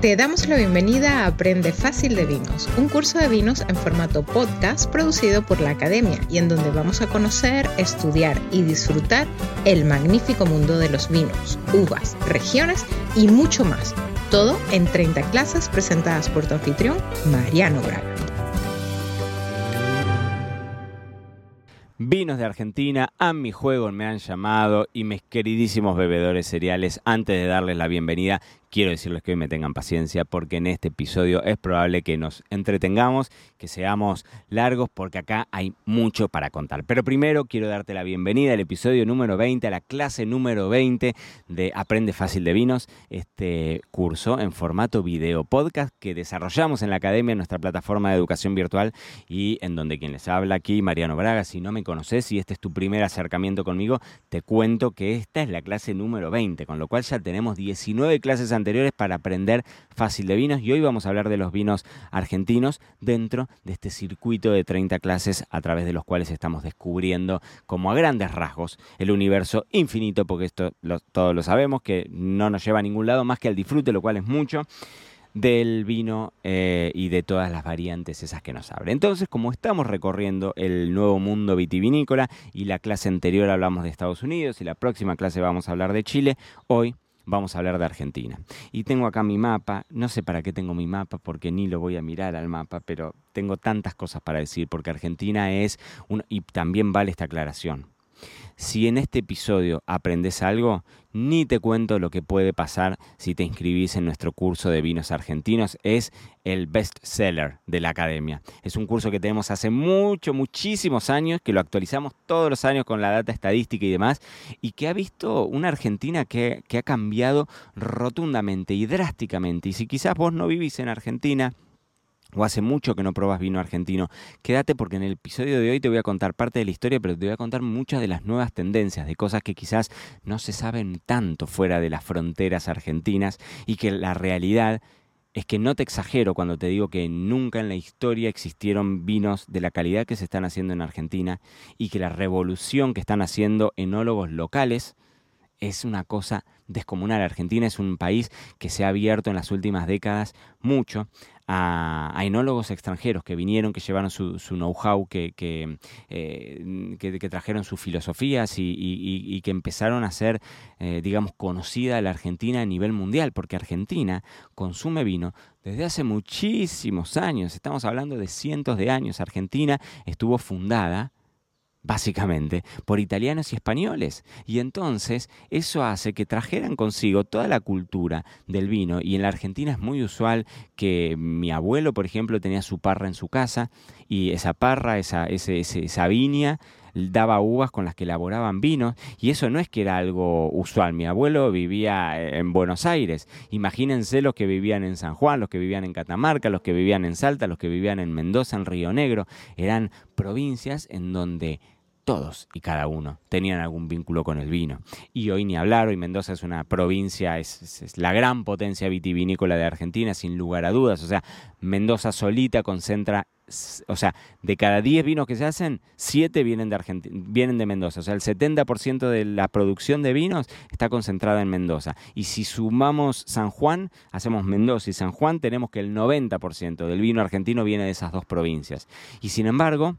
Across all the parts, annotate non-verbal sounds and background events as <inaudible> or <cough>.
Te damos la bienvenida a Aprende Fácil de Vinos, un curso de vinos en formato podcast producido por la Academia y en donde vamos a conocer, estudiar y disfrutar el magnífico mundo de los vinos, uvas, regiones y mucho más. Todo en 30 clases presentadas por tu anfitrión, Mariano Braga. Vinos de Argentina, a mi juego me han llamado y mis queridísimos bebedores cereales, antes de darles la bienvenida, quiero decirles que hoy me tengan paciencia porque en este episodio es probable que nos entretengamos, que seamos largos porque acá hay mucho para contar. Pero primero quiero darte la bienvenida al episodio número 20, a la clase número 20 de Aprende Fácil de Vinos, este curso en formato video podcast que desarrollamos en la academia, en nuestra plataforma de educación virtual y en donde quien les habla aquí, Mariano Braga, si no me conoces y este es tu primer acercamiento conmigo, te cuento que esta es la clase número 20, con lo cual ya tenemos 19 clases anteriores para aprender fácil de vinos y hoy vamos a hablar de los vinos argentinos dentro de este circuito de 30 clases a través de los cuales estamos descubriendo como a grandes rasgos el universo infinito, porque esto todos lo sabemos, que no nos lleva a ningún lado más que al disfrute, lo cual es mucho del vino eh, y de todas las variantes esas que nos abren. Entonces, como estamos recorriendo el nuevo mundo vitivinícola y la clase anterior hablamos de Estados Unidos y la próxima clase vamos a hablar de Chile, hoy vamos a hablar de Argentina. Y tengo acá mi mapa, no sé para qué tengo mi mapa porque ni lo voy a mirar al mapa, pero tengo tantas cosas para decir porque Argentina es un... y también vale esta aclaración. Si en este episodio aprendes algo, ni te cuento lo que puede pasar si te inscribís en nuestro curso de vinos argentinos. Es el best seller de la academia. Es un curso que tenemos hace mucho, muchísimos años, que lo actualizamos todos los años con la data estadística y demás, y que ha visto una Argentina que, que ha cambiado rotundamente y drásticamente. Y si quizás vos no vivís en Argentina, o hace mucho que no probas vino argentino, quédate porque en el episodio de hoy te voy a contar parte de la historia, pero te voy a contar muchas de las nuevas tendencias, de cosas que quizás no se saben tanto fuera de las fronteras argentinas y que la realidad es que no te exagero cuando te digo que nunca en la historia existieron vinos de la calidad que se están haciendo en Argentina y que la revolución que están haciendo enólogos locales es una cosa descomunal. Argentina es un país que se ha abierto en las últimas décadas mucho a, enólogos extranjeros que vinieron, que llevaron su, know-how, que, eh, que, que, trajeron sus filosofías y, que empezaron a ser, eh, digamos, conocida la Argentina a nivel mundial, porque Argentina consume vino desde hace muchísimos años, estamos hablando de cientos de años. Argentina estuvo fundada básicamente, por italianos y españoles. Y entonces eso hace que trajeran consigo toda la cultura del vino. Y en la Argentina es muy usual que mi abuelo, por ejemplo, tenía su parra en su casa y esa parra, esa, esa viña, daba uvas con las que elaboraban vinos y eso no es que era algo usual. Mi abuelo vivía en Buenos Aires. Imagínense los que vivían en San Juan, los que vivían en Catamarca, los que vivían en Salta, los que vivían en Mendoza, en Río Negro. Eran provincias en donde todos y cada uno tenían algún vínculo con el vino. Y hoy ni hablar, hoy Mendoza es una provincia, es, la gran potencia vitivinícola de Argentina, sin lugar a dudas. O sea, Mendoza solita concentra, o sea, de cada 10 vinos que se hacen, 7 vienen de, Argentina, vienen de Mendoza. O sea, el 70% de la producción de vinos está concentrada en Mendoza. Y si sumamos San Juan, hacemos Mendoza y San Juan, tenemos que el 90% del vino argentino viene de esas dos provincias. Y sin embargo,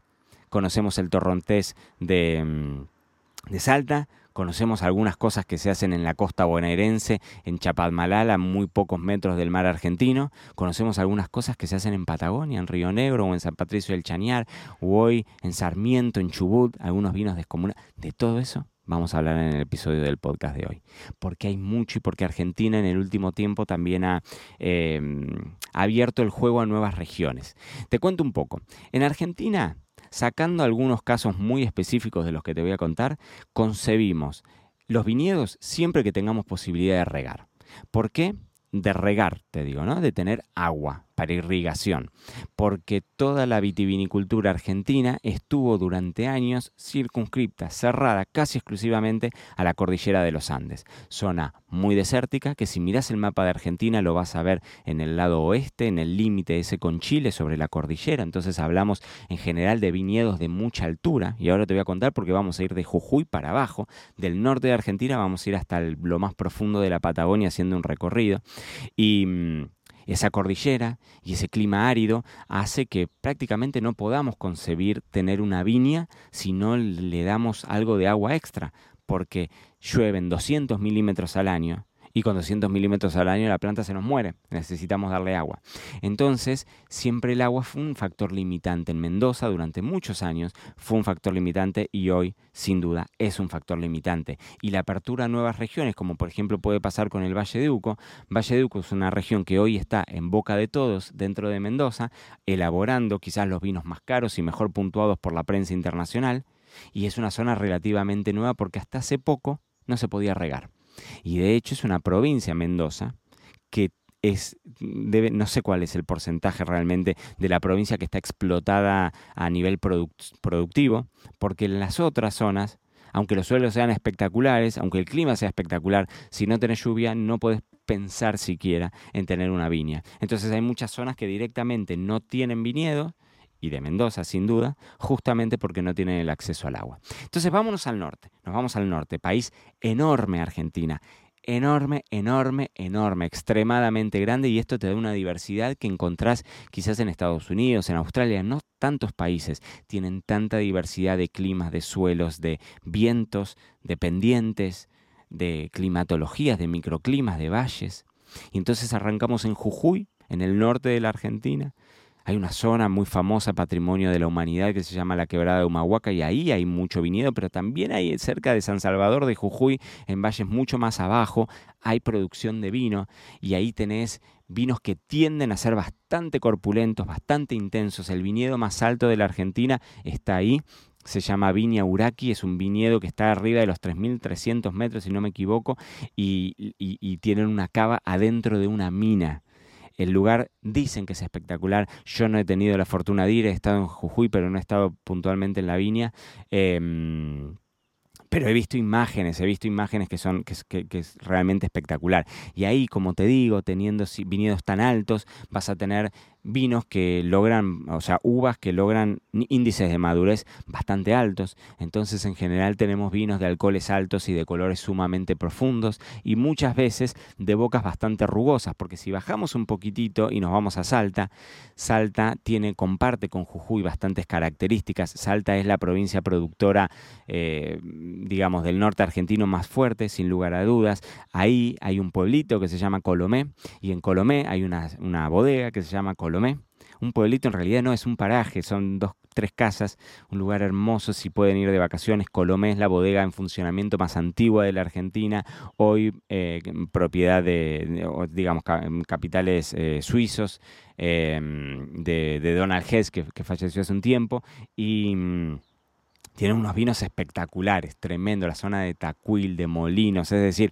conocemos el torrontés de, mm, de Salta, conocemos algunas cosas que se hacen en la costa bonaerense, en Chapadmalal, a muy pocos metros del mar argentino, conocemos algunas cosas que se hacen en Patagonia, en Río Negro o en San Patricio del Chañar, o hoy en Sarmiento, en Chubut, algunos vinos descomunales, de todo eso vamos a hablar en el episodio del podcast de hoy. Porque hay mucho y porque Argentina en el último tiempo también ha em, abierto el juego a nuevas regiones. Te cuento un poco. En Argentina Sacando algunos casos muy específicos de los que te voy a contar, concebimos los viñedos siempre que tengamos posibilidad de regar. ¿Por qué? De regar, te digo, ¿no? De tener agua para irrigación, porque toda la vitivinicultura argentina estuvo durante años circunscripta, cerrada casi exclusivamente a la cordillera de los Andes, zona muy desértica que si miras el mapa de Argentina lo vas a ver en el lado oeste, en el límite ese con Chile sobre la cordillera, entonces hablamos en general de viñedos de mucha altura y ahora te voy a contar porque vamos a ir de Jujuy para abajo, del norte de Argentina vamos a ir hasta lo más profundo de la Patagonia haciendo un recorrido y mm, Esa cordillera y ese clima árido hace que prácticamente no podamos concebir tener una viña si no le damos algo de agua extra, porque llueven 200 milímetros al año y con 200 milímetros al año la planta se nos muere, necesitamos darle agua. Entonces, siempre el agua fue un factor limitante en Mendoza durante muchos años, fue un factor limitante y hoy, sin duda, es un factor limitante. Y la apertura a nuevas regiones, como por ejemplo puede pasar con el Valle de Uco, Valle de Uco es una región que hoy está en boca de todos dentro de Mendoza, elaborando quizás los vinos más caros y mejor puntuados por la prensa internacional, y es una zona relativamente nueva porque hasta hace poco no se podía regar. Y de hecho es una provincia, Mendoza, que es, debe, no sé cuál es el porcentaje realmente de la provincia que está explotada a nivel productivo, porque en las otras zonas, aunque los suelos sean espectaculares, aunque el clima sea espectacular, si no tenés lluvia no puedes pensar siquiera en tener una viña. Entonces hay muchas zonas que directamente no tienen viñedos y de Mendoza, sin duda, justamente porque no tienen el acceso al agua. Entonces vámonos al norte, nos vamos al norte, país enorme Argentina, enorme, enorme, enorme, extremadamente grande y esto te da una diversidad que encontrás quizás en Estados Unidos, en Australia, no tantos países tienen tanta diversidad de climas, de suelos, de vientos, de pendientes, de climatologías, de microclimas, de valles. Y entonces arrancamos en Jujuy, en el norte de la Argentina, hay una zona muy famosa, patrimonio de la humanidad, que se llama la Quebrada de Humahuaca, y ahí hay mucho viñedo, pero también hay cerca de San Salvador de Jujuy, en valles mucho más abajo, hay producción de vino, y ahí tenés vinos que tienden a ser bastante corpulentos, bastante intensos. El viñedo más alto de la Argentina está ahí, se llama Viña Uraki, es un viñedo que está arriba de los 3.300 metros, si no me equivoco, y, y tienen una cava adentro de una mina. El lugar dicen que es espectacular. Yo no he tenido la fortuna de ir, he estado en Jujuy, pero no he estado puntualmente en la viña. Em, pero he visto imágenes, he visto imágenes que son que, que, es realmente espectacular. Y ahí, como te digo, teniendo viñedos tan altos, vas a tener vinos que logran, o sea, uvas que logran índices de madurez bastante altos. Entonces, en general tenemos vinos de alcoholes altos y de colores sumamente profundos y muchas veces de bocas bastante rugosas, porque si bajamos un poquitito y nos vamos a Salta, Salta tiene, comparte con Jujuy bastantes características. Salta es la provincia productora, eh, digamos, del norte argentino más fuerte, sin lugar a dudas. Ahí hay un pueblito que se llama Colomé y en Colomé hay una, una bodega que se llama Colomé Colomé. Un pueblito en realidad no es un paraje, son dos, tres casas, un lugar hermoso si pueden ir de vacaciones. Colomé es la bodega en funcionamiento más antigua de la Argentina, hoy eh, propiedad de, digamos, capitales eh, suizos em, de, Donald Hess, que, falleció hace un tiempo, y... Mm, tiene unos vinos espectaculares, tremendo, la zona de Tacuil, de Molinos, es decir,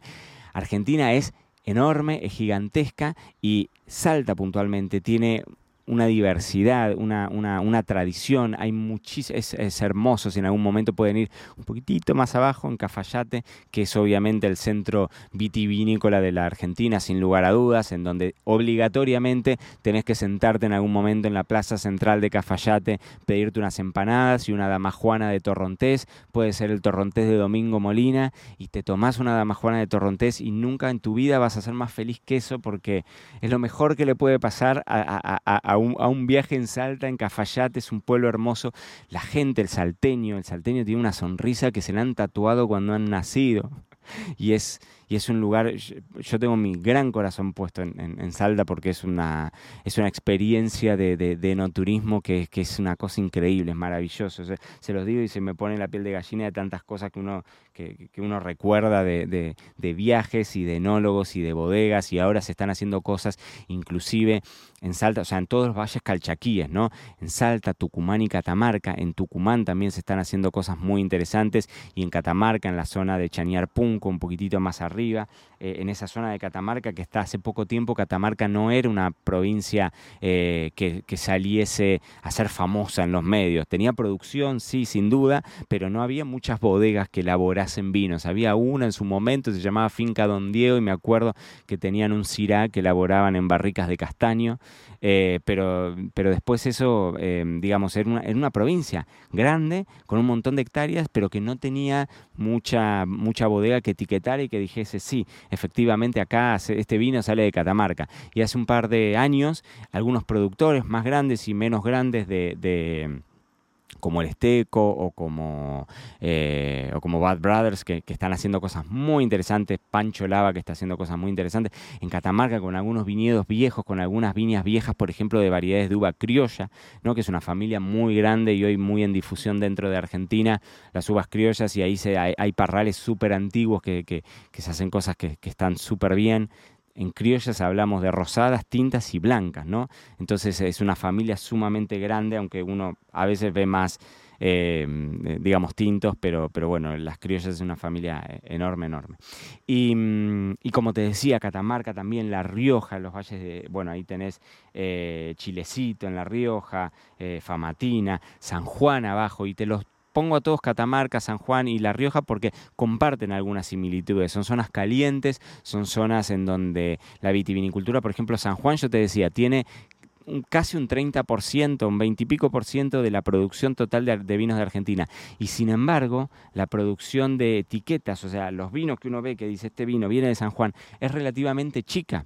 Argentina es enorme, es gigantesca y Salta puntualmente tiene una diversidad, una, una, una tradición, hay muchísimo, es, hermoso, si en algún momento pueden ir un poquitito más abajo en Cafayate, que es obviamente el centro vitivinícola de la Argentina, sin lugar a dudas, en donde obligatoriamente tenés que sentarte en algún momento en la plaza central de Cafayate, pedirte unas empanadas y una damajuana de torrontés, puede ser el torrontés de Domingo Molina, y te tomás una damajuana de torrontés y nunca en tu vida vas a ser más feliz que eso, porque es lo mejor que le puede pasar a un, viaje en Salta, en Cafayate, es un pueblo hermoso. La gente, el salteño, el salteño tiene una sonrisa que se le han tatuado cuando han nacido. Y es, y es un lugar, yo tengo mi gran corazón puesto en, Salta porque es una, es una experiencia de, de, enoturismo que, que, es una cosa increíble, es maravilloso. se los digo y se me pone la piel de gallina de tantas cosas que uno, que, que uno recuerda de, de, viajes y de enólogos y de bodegas y ahora se están haciendo cosas inclusive en Salta, o sea, en todos los valles calchaquíes, ¿no? En Salta, Tucumán y Catamarca, en Tucumán también se están haciendo cosas muy interesantes y en Catamarca, en la zona de Chañar Punco, un poquitito más arriba, arriba, eh, en esa zona de Catamarca, que está hace poco tiempo, Catamarca no era una provincia eh, que, saliese a ser famosa en los medios. Tenía producción, sí, sin duda, pero no había muchas bodegas que elaborasen vinos. Había una en su momento, se llamaba Finca Don Diego, y me acuerdo que tenían un cirá que elaboraban en barricas de castaño, eh, pero, pero después eso, digamos, era una, una provincia grande, con un montón de hectáreas, pero que no tenía mucha, mucha bodega que etiquetara y que dijese, sí, efectivamente acá este vino sale de Catamarca. Y hace un par de años, algunos productores más grandes y menos grandes de como el Esteco o como, eh, o como Bad Brothers, que, están haciendo cosas muy interesantes, Pancho Lava, que está haciendo cosas muy interesantes, en Catamarca con algunos viñedos viejos, con algunas viñas viejas, por ejemplo, de variedades de uva criolla, ¿no? que es una familia muy grande y hoy muy en difusión dentro de Argentina, las uvas criollas, y ahí se, hay, parrales súper antiguos que, que, se hacen cosas que, que están súper bien en criollas hablamos de rosadas, tintas y blancas, ¿no? Entonces es una familia sumamente grande, aunque uno a veces ve más, eh, digamos, tintos, pero, pero bueno, las criollas es una familia eh, enorme, enorme. Y, mm, y, como te decía, Catamarca también, La Rioja, los valles de, bueno, ahí tenés eh, Chilecito en La Rioja, Famatina, San Juan abajo, y te los pongo a todos Catamarca, San Juan y La Rioja porque comparten algunas similitudes. Son zonas calientes, son zonas en donde la vitivinicultura, por ejemplo, San Juan, yo te decía, tiene casi un 30%, un 20 y pico por ciento de la producción total de, de, vinos de Argentina. Y sin embargo, la producción de etiquetas, o sea, los vinos que uno ve que dice este vino viene de San Juan, es relativamente chica.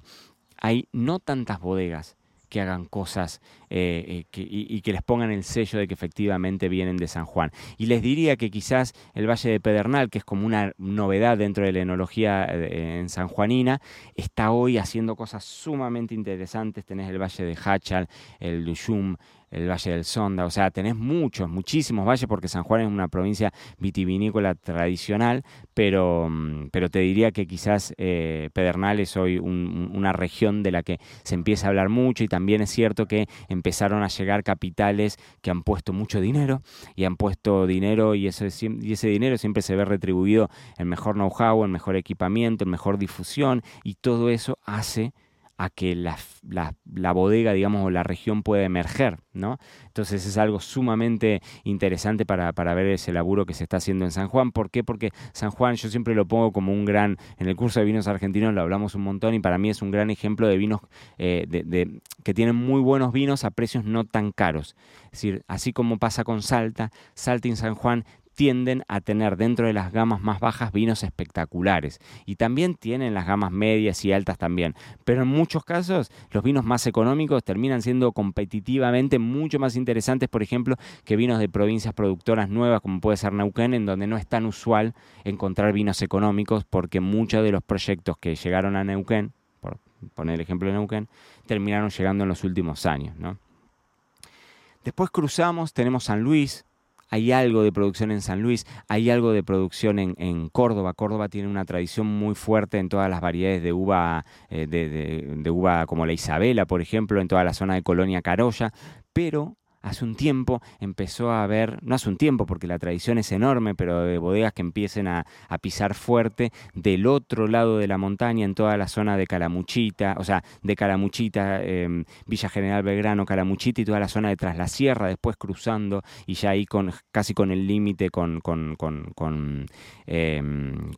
Hay no tantas bodegas que hagan cosas eh, eh, y, que les pongan el sello de que efectivamente vienen de San Juan. Y les diría que quizás el Valle de Pedernal, que es como una novedad dentro de la enología eh, en San Juanina, está hoy haciendo cosas sumamente interesantes. Tenés el Valle de Hachal, el Duyum, el Valle del Sonda, o sea, tenés muchos, muchísimos valles porque San Juan es una provincia vitivinícola tradicional, pero, mm, pero te diría que quizás eh, Pedernal es hoy una región de la que se empieza a hablar mucho y también es cierto que empezaron a llegar capitales que han puesto mucho dinero y han puesto dinero y, eso, y ese dinero siempre se ve retribuido en mejor know-how, en mejor equipamiento, en mejor difusión y todo eso hace a que la, la, bodega, digamos, o la región pueda emerger, ¿no? Entonces es algo sumamente interesante para, para, ver ese laburo que se está haciendo en San Juan. ¿Por qué? Porque San Juan yo siempre lo pongo como un gran, en el curso de vinos argentinos lo hablamos un montón y para mí es un gran ejemplo de vinos eh, de, que tienen muy buenos vinos a precios no tan caros. Es decir, así como pasa con Salta, Salta y San Juan tienden a tener dentro de las gamas más bajas vinos espectaculares y también tienen las gamas medias y altas también, pero en muchos casos los vinos más económicos terminan siendo competitivamente mucho más interesantes, por ejemplo, que vinos de provincias productoras nuevas como puede ser Neuquén, en donde no es tan usual encontrar vinos económicos porque muchos de los proyectos que llegaron a Neuquén, por poner el ejemplo de Neuquén, terminaron llegando en los últimos años. Después cruzamos, tenemos San Luis, hay algo de producción en San Luis, hay algo de producción en, Córdoba. Córdoba tiene una tradición muy fuerte en todas las variedades de uva, eh, de, uva como la Isabela, por ejemplo, en toda la zona de Colonia Carolla, pero hace un tiempo empezó a haber, no hace un tiempo porque la tradición es enorme, pero de bodegas que empiecen a, pisar fuerte del otro lado de la montaña, en toda la zona de Calamuchita, o sea, de Calamuchita, em, Villa General Belgrano, Calamuchita y toda la zona de Tras la Sierra, después cruzando y ya ahí con, casi con el límite con, con, con, con, em,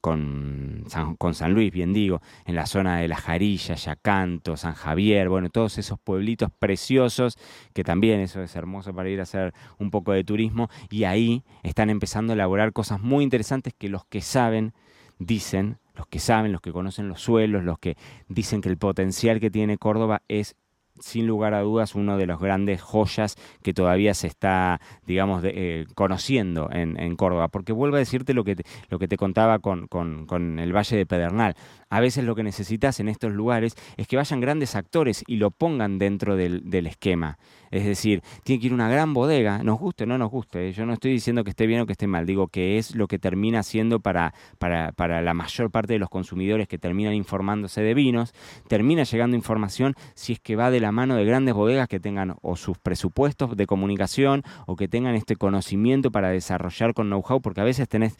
San, con San Luis, bien digo, en la zona de La Jarilla, Yacanto, San Javier, bueno, todos esos pueblitos preciosos que también eso es hermoso para ir a hacer un poco de turismo y ahí están empezando a elaborar cosas muy interesantes que los que saben dicen, los que saben, los que conocen los suelos, los que dicen que el potencial que tiene Córdoba es sin lugar a dudas uno de los grandes joyas que todavía se está, digamos, eh, conociendo en, Córdoba. Porque vuelvo a decirte lo que te, lo que te contaba con, con, el Valle de Pedernal. A veces lo que necesitas en estos lugares es que vayan grandes actores y lo pongan dentro del, esquema. Es decir, tiene que ir una gran bodega, nos guste o no nos guste. ¿eh? Yo no estoy diciendo que esté bien o que esté mal, digo que es lo que termina siendo para, para, para la mayor parte de los consumidores que terminan informándose de vinos, termina llegando información si es que va de la mano de grandes bodegas que tengan o sus presupuestos de comunicación o que tengan este conocimiento para desarrollar con know-how, porque a veces tenés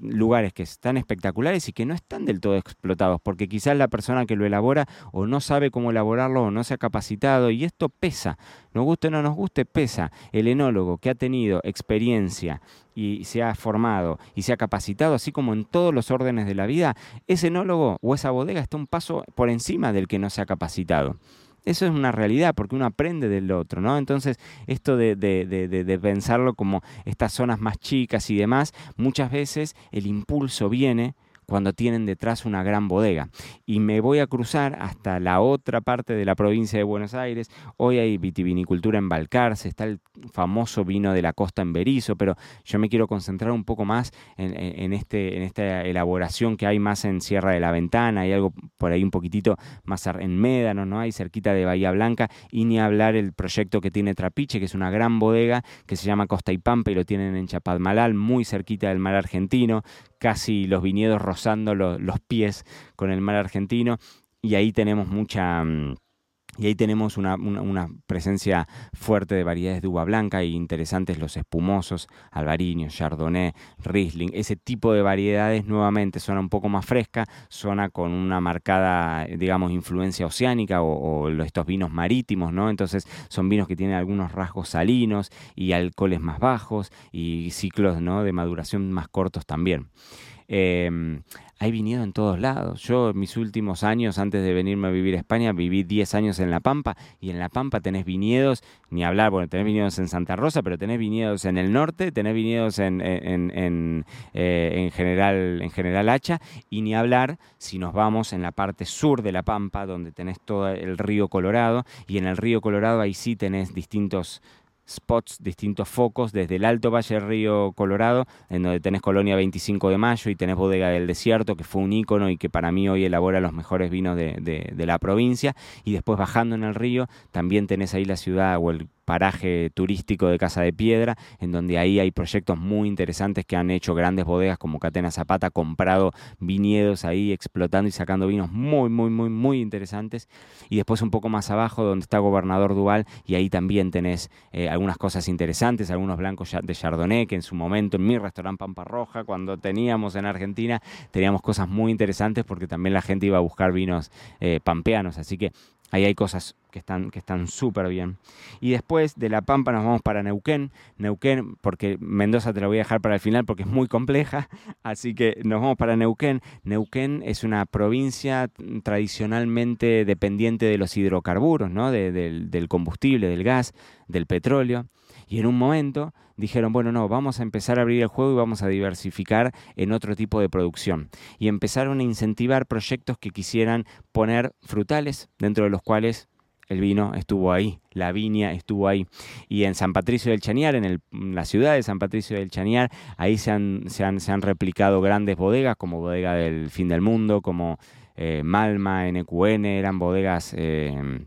lugares que están espectaculares y que no están del todo explotados, porque quizás la persona que lo elabora o no sabe cómo elaborarlo o no se ha capacitado y esto pesa, nos guste o no nos guste, pesa. El enólogo que ha tenido experiencia y se ha formado y se ha capacitado, así como en todos los órdenes de la vida, ese enólogo o esa bodega está un paso por encima del que no se ha capacitado. Eso es una realidad porque uno aprende del otro, ¿no? Entonces, esto de, de, de, pensarlo como estas zonas más chicas y demás, muchas veces el impulso viene cuando tienen detrás una gran bodega. Y me voy a cruzar hasta la otra parte de la provincia de Buenos Aires. Hoy hay vitivinicultura en Balcarce, está el famoso vino de la costa en Berizo, pero yo me quiero concentrar un poco más en, este, en esta elaboración que hay más en Sierra de la Ventana, hay algo por ahí un poquitito más en Médano, ¿no? Hay cerquita de Bahía Blanca, y ni hablar el proyecto que tiene Trapiche, que es una gran bodega que se llama Costa y Pampa y lo tienen en Chapadmalal, muy cerquita del mar argentino, casi los viñedos rozando los pies con el mar argentino, y ahí tenemos mucha mm, y ahí tenemos una, presencia fuerte de variedades de uva blanca y interesantes los espumosos, albariño, chardonnay, riesling. Ese tipo de variedades nuevamente suena un poco más fresca, suena con una marcada, digamos, influencia oceánica o, estos vinos marítimos, ¿no? Entonces son vinos que tienen algunos rasgos salinos y alcoholes más bajos y ciclos ¿no? de maduración más cortos también. Em, hay viñedo en todos lados. Yo en mis últimos años, antes de venirme a vivir a España, viví 10 años en La Pampa y en La Pampa tenés viñedos, ni hablar, bueno, tenés viñedos en Santa Rosa, pero tenés viñedos en el norte, tenés viñedos en, en, eh, general, en General Hacha y ni hablar si nos vamos en la parte sur de La Pampa, donde tenés todo el río Colorado y en el río Colorado ahí sí tenés distintos spots, distintos focos, desde el Alto Valle del Río Colorado, en donde tenés Colonia 25 de Mayo y tenés Bodega del Desierto, que fue un ícono y que para mí hoy elabora los mejores vinos de, de la provincia, y después bajando en el río, también tenés ahí la ciudad o el paraje turístico de Casa de Piedra, en donde ahí hay proyectos muy interesantes que han hecho grandes bodegas como Catena Zapata, comprado viñedos ahí explotando y sacando vinos muy, muy, muy, muy interesantes. Y después un poco más abajo donde está Gobernador Duval y ahí también tenés eh, algunas cosas interesantes, algunos blancos de Chardonnay, que en su momento en mi restaurante Pampa Roja, cuando teníamos en Argentina, teníamos cosas muy interesantes porque también la gente iba a buscar vinos eh, pampeanos. Así que Ahí hay cosas que están que están súper bien. Y después de La Pampa nos vamos para Neuquén. Neuquén, porque Mendoza te la voy a dejar para el final porque es muy compleja. <laughs> Así que nos vamos para Neuquén. Neuquén es una provincia tradicionalmente dependiente de los hidrocarburos, ¿no? del combustible, del gas, del petróleo. Y en un momento dijeron, bueno, no, vamos a empezar a abrir el juego y vamos a diversificar en otro tipo de producción. Y empezaron a incentivar proyectos que quisieran poner frutales, dentro de los cuales el vino estuvo ahí, la viña estuvo ahí. Y en San Patricio del Chañar, en, la ciudad de San Patricio del Chañar, ahí se han, se han, replicado grandes bodegas, como Bodega del Fin del Mundo, como eh, Malma, NQN, eran bodegas... Eh,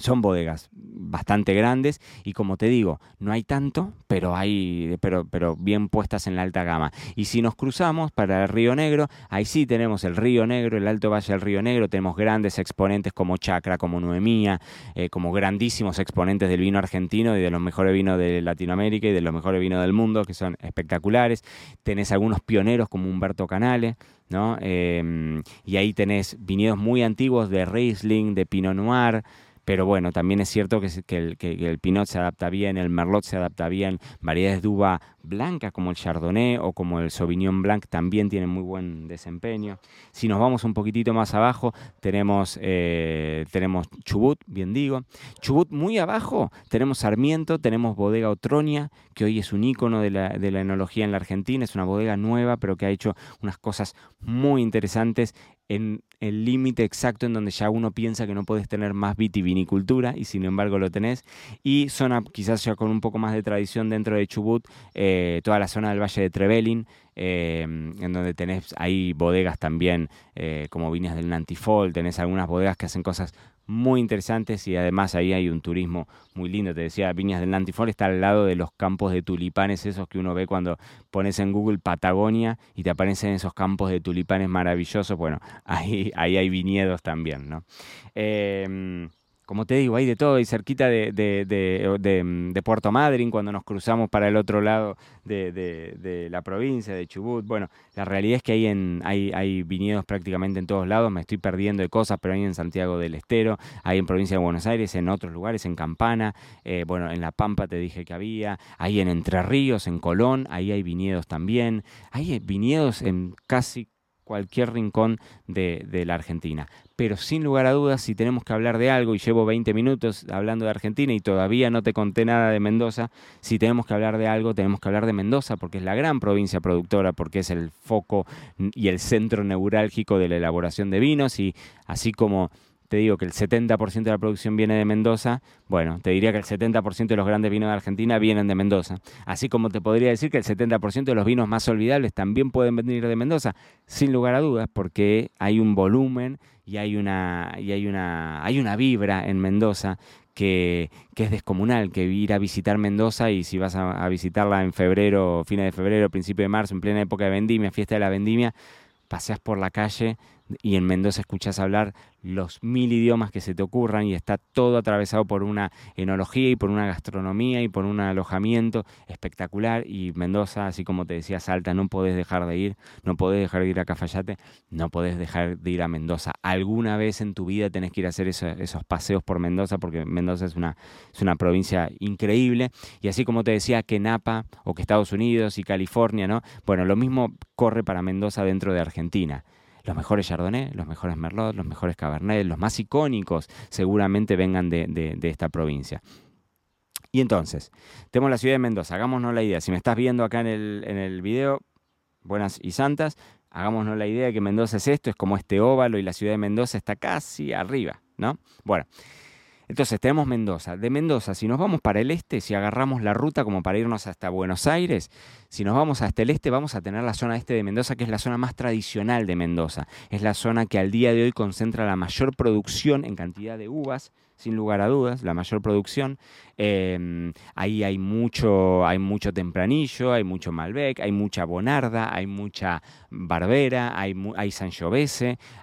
son bodegas bastante grandes y como te digo, no hay tanto, pero hay pero, pero bien puestas en la alta gama. Y si nos cruzamos para el Río Negro, ahí sí tenemos el Río Negro, el Alto Valle del Río Negro, tenemos grandes exponentes como Chacra, como Noemía, eh, como grandísimos exponentes del vino argentino y de los mejores vinos de Latinoamérica y de los mejores vinos del mundo, que son espectaculares. Tenés algunos pioneros como Humberto Canale, ¿no? Em, y ahí tenés viñedos muy antiguos de Riesling, de Pinot Noir, pero bueno, también es cierto que, el, que, el, Pinot se adapta bien, el Merlot se adapta bien, variedades de uva blanca como el Chardonnay o como el Sauvignon Blanc también tienen muy buen desempeño. Si nos vamos un poquitito más abajo, tenemos, eh, tenemos Chubut, bien digo. Chubut muy abajo, tenemos Sarmiento, tenemos Bodega Otronia, que hoy es un ícono de la, de la enología en la Argentina, es una bodega nueva, pero que ha hecho unas cosas muy interesantes en el límite exacto en donde ya uno piensa que no puedes tener más vitivinicultura y sin embargo lo tenés. Y zona quizás ya con un poco más de tradición dentro de Chubut, eh, toda la zona del Valle de Trevelin, eh, en donde tenés ahí bodegas también eh, como viñas del Nantifol, tenés algunas bodegas que hacen cosas muy interesantes y además ahí hay un turismo muy lindo. Te decía, Viñas del Nantifor está al lado de los campos de tulipanes, esos que uno ve cuando pones en Google Patagonia y te aparecen esos campos de tulipanes maravillosos. Bueno, <laughs> ahí, ahí hay viñedos también, ¿no? Eh, como te digo, hay de todo, y cerquita de, de, Puerto Madryn, cuando nos cruzamos para el otro lado de, la provincia, de Chubut. Bueno, la realidad es que hay, en, hay, hay viñedos prácticamente en todos lados, me estoy perdiendo de cosas, pero hay en Santiago del Estero, hay en provincia de Buenos Aires, en otros lugares, en Campana, eh, bueno, en La Pampa te dije que había, hay en Entre Ríos, en Colón, ahí hay viñedos también, hay viñedos en casi cualquier rincón de, la Argentina. Pero sin lugar a dudas, si tenemos que hablar de algo, y llevo 20 minutos hablando de Argentina y todavía no te conté nada de Mendoza, si tenemos que hablar de algo, tenemos que hablar de Mendoza, porque es la gran provincia productora, porque es el foco y el centro neurálgico de la elaboración de vinos, y así como te digo que el 70% de la producción viene de Mendoza, bueno, te diría que el 70% de los grandes vinos de Argentina vienen de Mendoza. Así como te podría decir que el 70% de los vinos más olvidables también pueden venir de Mendoza, sin lugar a dudas, porque hay un volumen y hay una, y hay una, hay una vibra en Mendoza que, que, es descomunal, que ir a visitar Mendoza y si vas a, visitarla en febrero, fines de febrero, principio de marzo, en plena época de vendimia, fiesta de la vendimia, paseas por la calle y en Mendoza escuchas hablar los mil idiomas que se te ocurran y está todo atravesado por una enología y por una gastronomía y por un alojamiento espectacular y Mendoza, así como te decía Salta, no podés dejar de ir, no podés dejar de ir a Cafayate, no podés dejar de ir a Mendoza. Alguna vez en tu vida tenés que ir a hacer esos, paseos por Mendoza porque Mendoza es una, es una provincia increíble y así como te decía que Napa o que Estados Unidos y California, ¿no? Bueno, lo mismo corre para Mendoza dentro de Argentina los mejores Chardonnay, los mejores Merlot, los mejores Cabernet, los más icónicos seguramente vengan de, esta provincia. Y entonces, tenemos la ciudad de Mendoza, hagámonos la idea, si me estás viendo acá en el, en el video, buenas y santas, hagámonos la idea de que Mendoza es esto, es como este óvalo y la ciudad de Mendoza está casi arriba, ¿no? Bueno, entonces tenemos Mendoza. De Mendoza, si nos vamos para el este, si agarramos la ruta como para irnos hasta Buenos Aires, si nos vamos hasta el este, vamos a tener la zona este de Mendoza, que es la zona más tradicional de Mendoza. Es la zona que al día de hoy concentra la mayor producción en cantidad de uvas, sin lugar a dudas, la mayor producción. Em, ahí hay mucho, hay mucho tempranillo, hay mucho Malbec, hay mucha Bonarda, hay mucha Barbera, hay, hay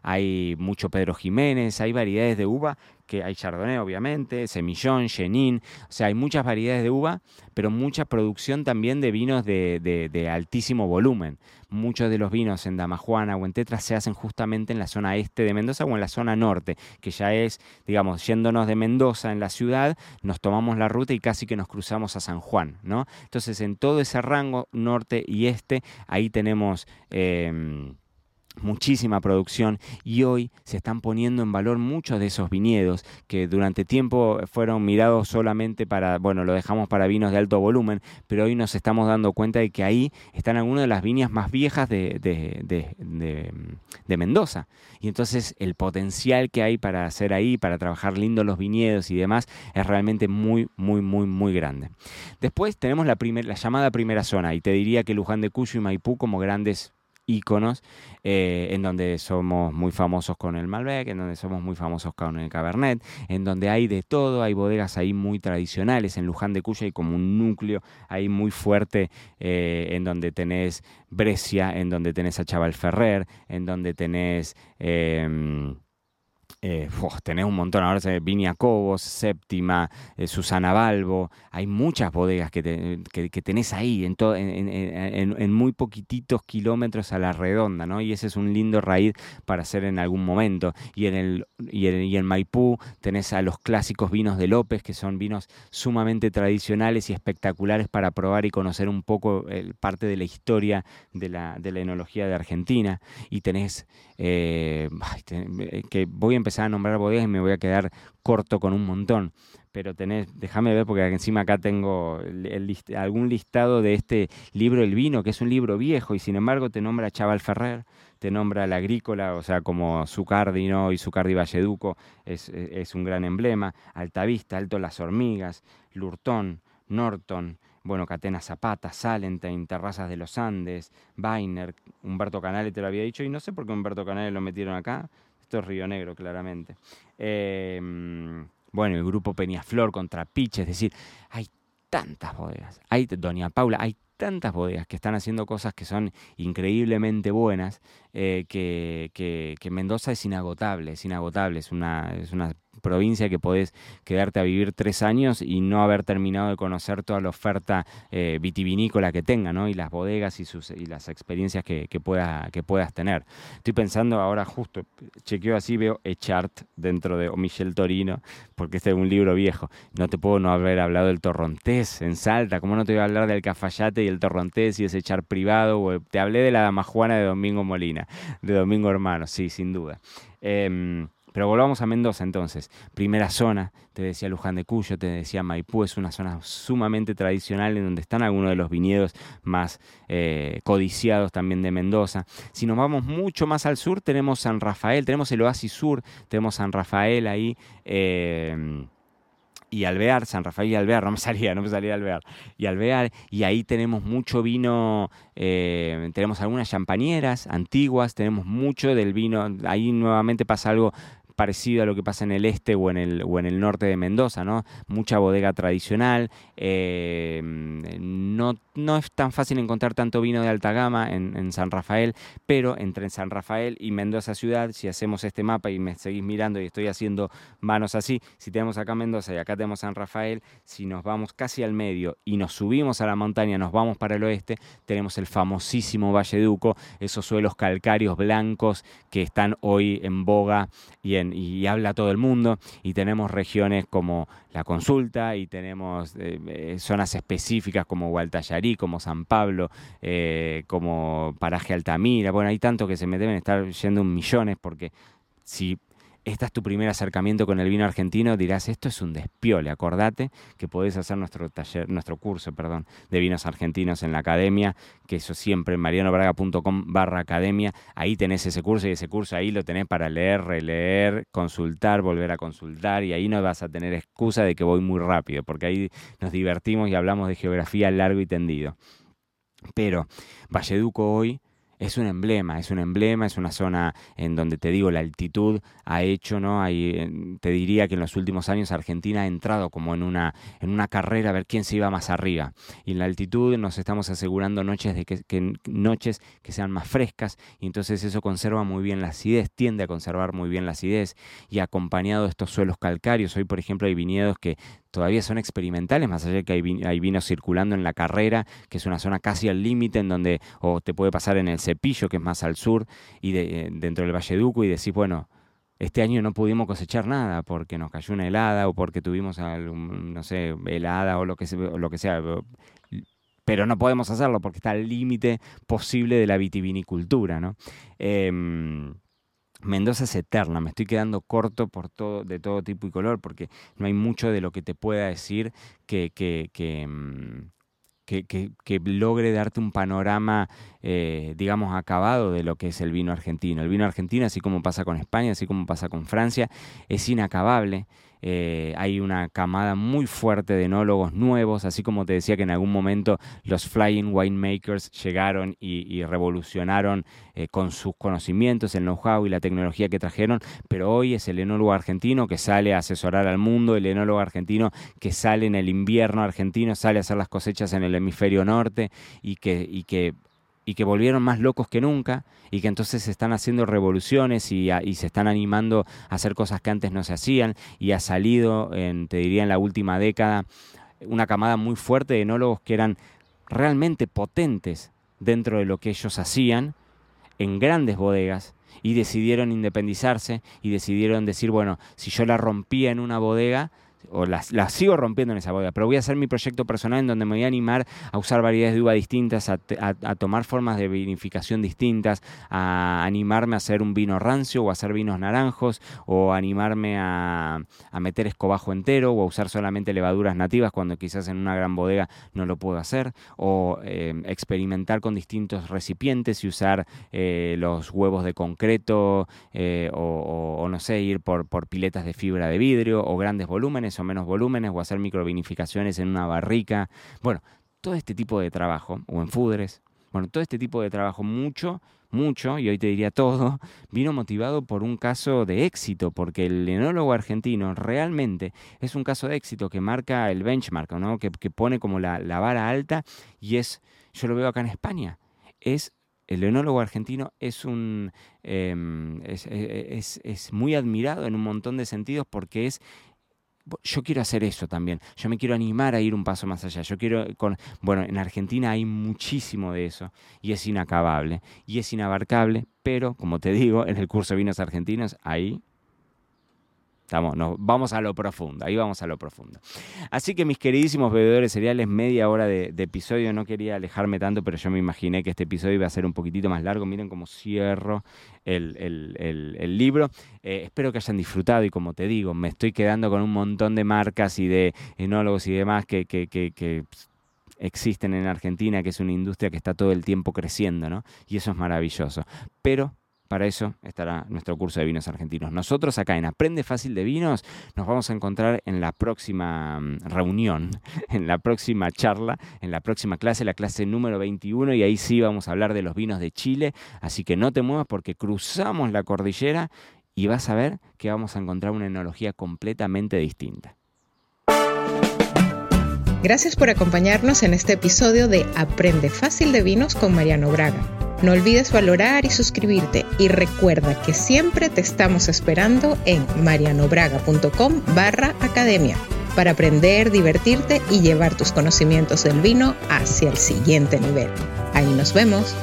hay mucho Pedro Jiménez, hay variedades de uva que hay Chardonnay obviamente, Semillón, Chenin, o sea, hay muchas variedades de uva, pero mucha producción también de vinos de, altísimo volumen. Muchos de los vinos en Damajuana o en Tetra se hacen justamente en la zona este de Mendoza o en la zona norte, que ya es, digamos, yéndonos de Mendoza en la ciudad, nos tomamos la ruta y casi que nos cruzamos a San Juan, ¿no? Entonces, en todo ese rango norte y este, ahí tenemos... Eh, muchísima producción y hoy se están poniendo en valor muchos de esos viñedos que durante tiempo fueron mirados solamente para, bueno, lo dejamos para vinos de alto volumen, pero hoy nos estamos dando cuenta de que ahí están algunas de las viñas más viejas de, de, Mendoza. Y entonces el potencial que hay para hacer ahí, para trabajar lindo los viñedos y demás, es realmente muy, muy, muy, muy grande. Después tenemos la, la llamada primera zona y te diría que Luján de Cuyo y Maipú como grandes íconos eh, en donde somos muy famosos con el Malbec, en donde somos muy famosos con el Cabernet, en donde hay de todo, hay bodegas ahí muy tradicionales, en Luján de Cuya hay como un núcleo ahí muy fuerte eh, en donde tenés Brescia, en donde tenés a Chaval Ferrer, en donde tenés... Em, eh, <laughs> tenés un montón, ahora se Viña Cobos, Séptima, eh, Susana Balbo, hay muchas bodegas que, tenés ahí, en, en, muy poquititos kilómetros a la redonda, ¿no? Y ese es un lindo raíz para hacer en algún momento. Y en, el, y en, Maipú tenés a los clásicos vinos de López, que son vinos sumamente tradicionales y espectaculares para probar y conocer un poco parte de la historia de la, de la enología de Argentina. Y tenés, eh, que voy a empezar a nombrar bodegas y me voy a quedar corto con un montón. Pero tenés, déjame ver porque encima acá tengo algún listado de este libro El vino, que es un libro viejo y sin embargo te nombra Chaval Ferrer, te nombra la agrícola, o sea, como Zucardi ¿no? y Zucardi Valleduco es, es un gran emblema, Altavista, Alto Las Hormigas, Lurtón, Norton, bueno, Catena Zapata, Salentine, Terrazas de los Andes, Weiner, Humberto Canale te lo había dicho y no sé por qué Humberto Canale lo metieron acá, esto es Río Negro, claramente. Em, bueno, el grupo Peñaflor contra Piche, es decir, hay tantas bodegas. Hay, Doña Paula, hay tantas bodegas que están haciendo cosas que son increíblemente buenas, eh, que, Mendoza es inagotable, es inagotable, es una, es una provincia que podés quedarte a vivir tres años y no haber terminado de conocer toda la oferta eh, vitivinícola que tenga, ¿no? Y las bodegas y, sus, y las experiencias que, que, pueda, que puedas tener. Estoy pensando ahora justo, chequeo así, veo Echart dentro de Michel Torino, porque este es un libro viejo. No te puedo no haber hablado del Torrontés en Salta, ¿cómo no te voy a hablar del Cafayate y el Torrontés y ese Echart privado? Te hablé de la Damajuana de Domingo Molina, de Domingo Hermano, sí, sin duda. Em, pero volvamos a Mendoza entonces. Primera zona, te decía Luján de Cuyo, te decía Maipú, es una zona sumamente tradicional en donde están algunos de los viñedos más eh, codiciados también de Mendoza. Si nos vamos mucho más al sur, tenemos San Rafael, tenemos el Oasis Sur, tenemos San Rafael ahí. Eh, y Alvear, San Rafael y Alvear, no me <laughs> salía, no me salía Alvear, y Alvear, y ahí tenemos mucho vino, eh, tenemos algunas champañeras antiguas, tenemos mucho del vino, ahí nuevamente pasa algo parecido a lo que pasa en el este o en el, o en el norte de Mendoza, ¿no? Mucha bodega tradicional, eh, no, no es tan fácil encontrar tanto vino de alta gama en, en, San Rafael, pero entre San Rafael y Mendoza ciudad, si hacemos este mapa y me seguís mirando y estoy haciendo manos así, si tenemos acá Mendoza y acá tenemos San Rafael, si nos vamos casi al medio y nos subimos a la montaña, nos vamos para el oeste, tenemos el famosísimo Valle Duco, esos suelos calcáreos blancos que están hoy en boga y en y habla todo el mundo y tenemos regiones como la consulta y tenemos eh, eh, zonas específicas como Gualtallarí, como San Pablo, eh, como Paraje Altamira. Bueno, hay tanto que se me deben estar yendo millones porque si este es tu primer acercamiento con el vino argentino, dirás, esto es un despiole, acordate que podés hacer nuestro taller, nuestro curso, perdón, de vinos argentinos en la academia, que eso siempre, marianobraga.com barra academia, ahí tenés ese curso y ese curso ahí lo tenés para leer, releer, consultar, volver a consultar y ahí no vas a tener excusa de que voy muy rápido, porque ahí nos divertimos y hablamos de geografía largo y tendido. Pero Valleduco hoy es un emblema, es un emblema, es una zona en donde te digo, la altitud ha hecho, ¿no? Hay, te diría que en los últimos años Argentina ha entrado como en una, en una carrera a ver quién se iba más arriba. Y en la altitud nos estamos asegurando noches, de que, noches que sean más frescas y entonces eso conserva muy bien la acidez, tiende a conservar muy bien la acidez y acompañado de estos suelos calcáreos. Hoy, por ejemplo, hay viñedos que todavía son experimentales, más allá de que hay, vinos circulando en la carrera, que es una zona casi al límite en donde o te puede pasar en el Cepillo, que es más al sur, y de, eh, dentro del Valle Duco, y decís, bueno, este año no pudimos cosechar nada porque nos cayó una helada o porque tuvimos, no sé, helada o lo que, o lo que sea. Pero no podemos hacerlo porque está al límite posible de la vitivinicultura, ¿no? Em, Mendoza es eterna, me estoy quedando corto por todo, de todo tipo y color, porque no hay mucho de lo que te pueda decir que, que, que, mm, que logre darte un panorama, eh, digamos, acabado de lo que es el vino argentino. El vino argentino, así como pasa con España, así como pasa con Francia, es inacabable. Eh, hay una camada muy fuerte de enólogos nuevos, así como te decía que en algún momento los Flying Winemakers llegaron y, revolucionaron eh, con sus conocimientos, el know-how y la tecnología que trajeron, pero hoy es el enólogo argentino que sale a asesorar al mundo, el enólogo argentino que sale en el invierno argentino, sale a hacer las cosechas en el hemisferio norte y que, y que y que volvieron más locos que nunca y que entonces se están haciendo revoluciones y, se están animando a hacer cosas que antes no se hacían y ha salido, en, te diría, en la última década una camada muy fuerte de enólogos que eran realmente potentes dentro de lo que ellos hacían en grandes bodegas y decidieron independizarse y decidieron decir, bueno, si yo la rompía en una bodega, o las, sigo rompiendo en esa bodega, pero voy a hacer mi proyecto personal en donde me voy a animar a usar variedades de uva distintas, a, tomar formas de vinificación distintas, a animarme a hacer un vino rancio o a hacer vinos naranjos, o animarme a, meter escobajo entero o a usar solamente levaduras nativas cuando quizás en una gran bodega no lo puedo hacer, o eh, experimentar con distintos recipientes y usar eh, los huevos de concreto, eh, o, no sé, ir por piletas de fibra de vidrio o grandes volúmenes o menos volúmenes o hacer microvinificaciones en una barrica. Bueno, todo este tipo de trabajo, o en fudres, bueno, todo este tipo de trabajo, mucho, mucho, y hoy te diría todo, <laughs> vino motivado por un caso de éxito, porque el enólogo argentino realmente es un caso de éxito que marca el benchmark, ¿no? que, pone como la, la vara alta y es, yo lo veo acá en España, es el enólogo argentino es un em, es, muy admirado en un montón de sentidos porque es yo quiero hacer eso también. Yo me quiero animar a ir un paso más allá. Yo quiero con bueno, en Argentina hay muchísimo de eso y es inacabable y es inabarcable, pero como te digo, en el curso de vinos argentinos ahí Estamos, vamos a lo profundo, ahí vamos a lo profundo. Así que mis queridísimos bebedores cereales, media hora de, episodio, no quería alejarme tanto, pero yo me imaginé que este episodio iba a ser un poquitito más largo. Miren cómo cierro el, libro. Eh, espero que hayan disfrutado y como te digo, me estoy quedando con un montón de marcas y de enólogos y demás que, que existen en Argentina, que es una industria que está todo el tiempo creciendo, ¿no? Y eso es maravilloso. Pero para eso estará nuestro curso de vinos argentinos. Nosotros acá en Aprende Fácil de Vinos nos vamos a encontrar en la próxima mm, reunión, <laughs> en la próxima charla, en la próxima clase, la clase número 21, y ahí sí vamos a hablar de los vinos de Chile. Así que no te muevas porque cruzamos la cordillera y vas a ver que vamos a encontrar una enología completamente distinta. Gracias por acompañarnos en este episodio de Aprende Fácil de Vinos con Mariano Braga. No olvides valorar y suscribirte y recuerda que siempre te estamos esperando en marianobraga.com barra academia para aprender, divertirte y llevar tus conocimientos del vino hacia el siguiente nivel. Ahí nos vemos.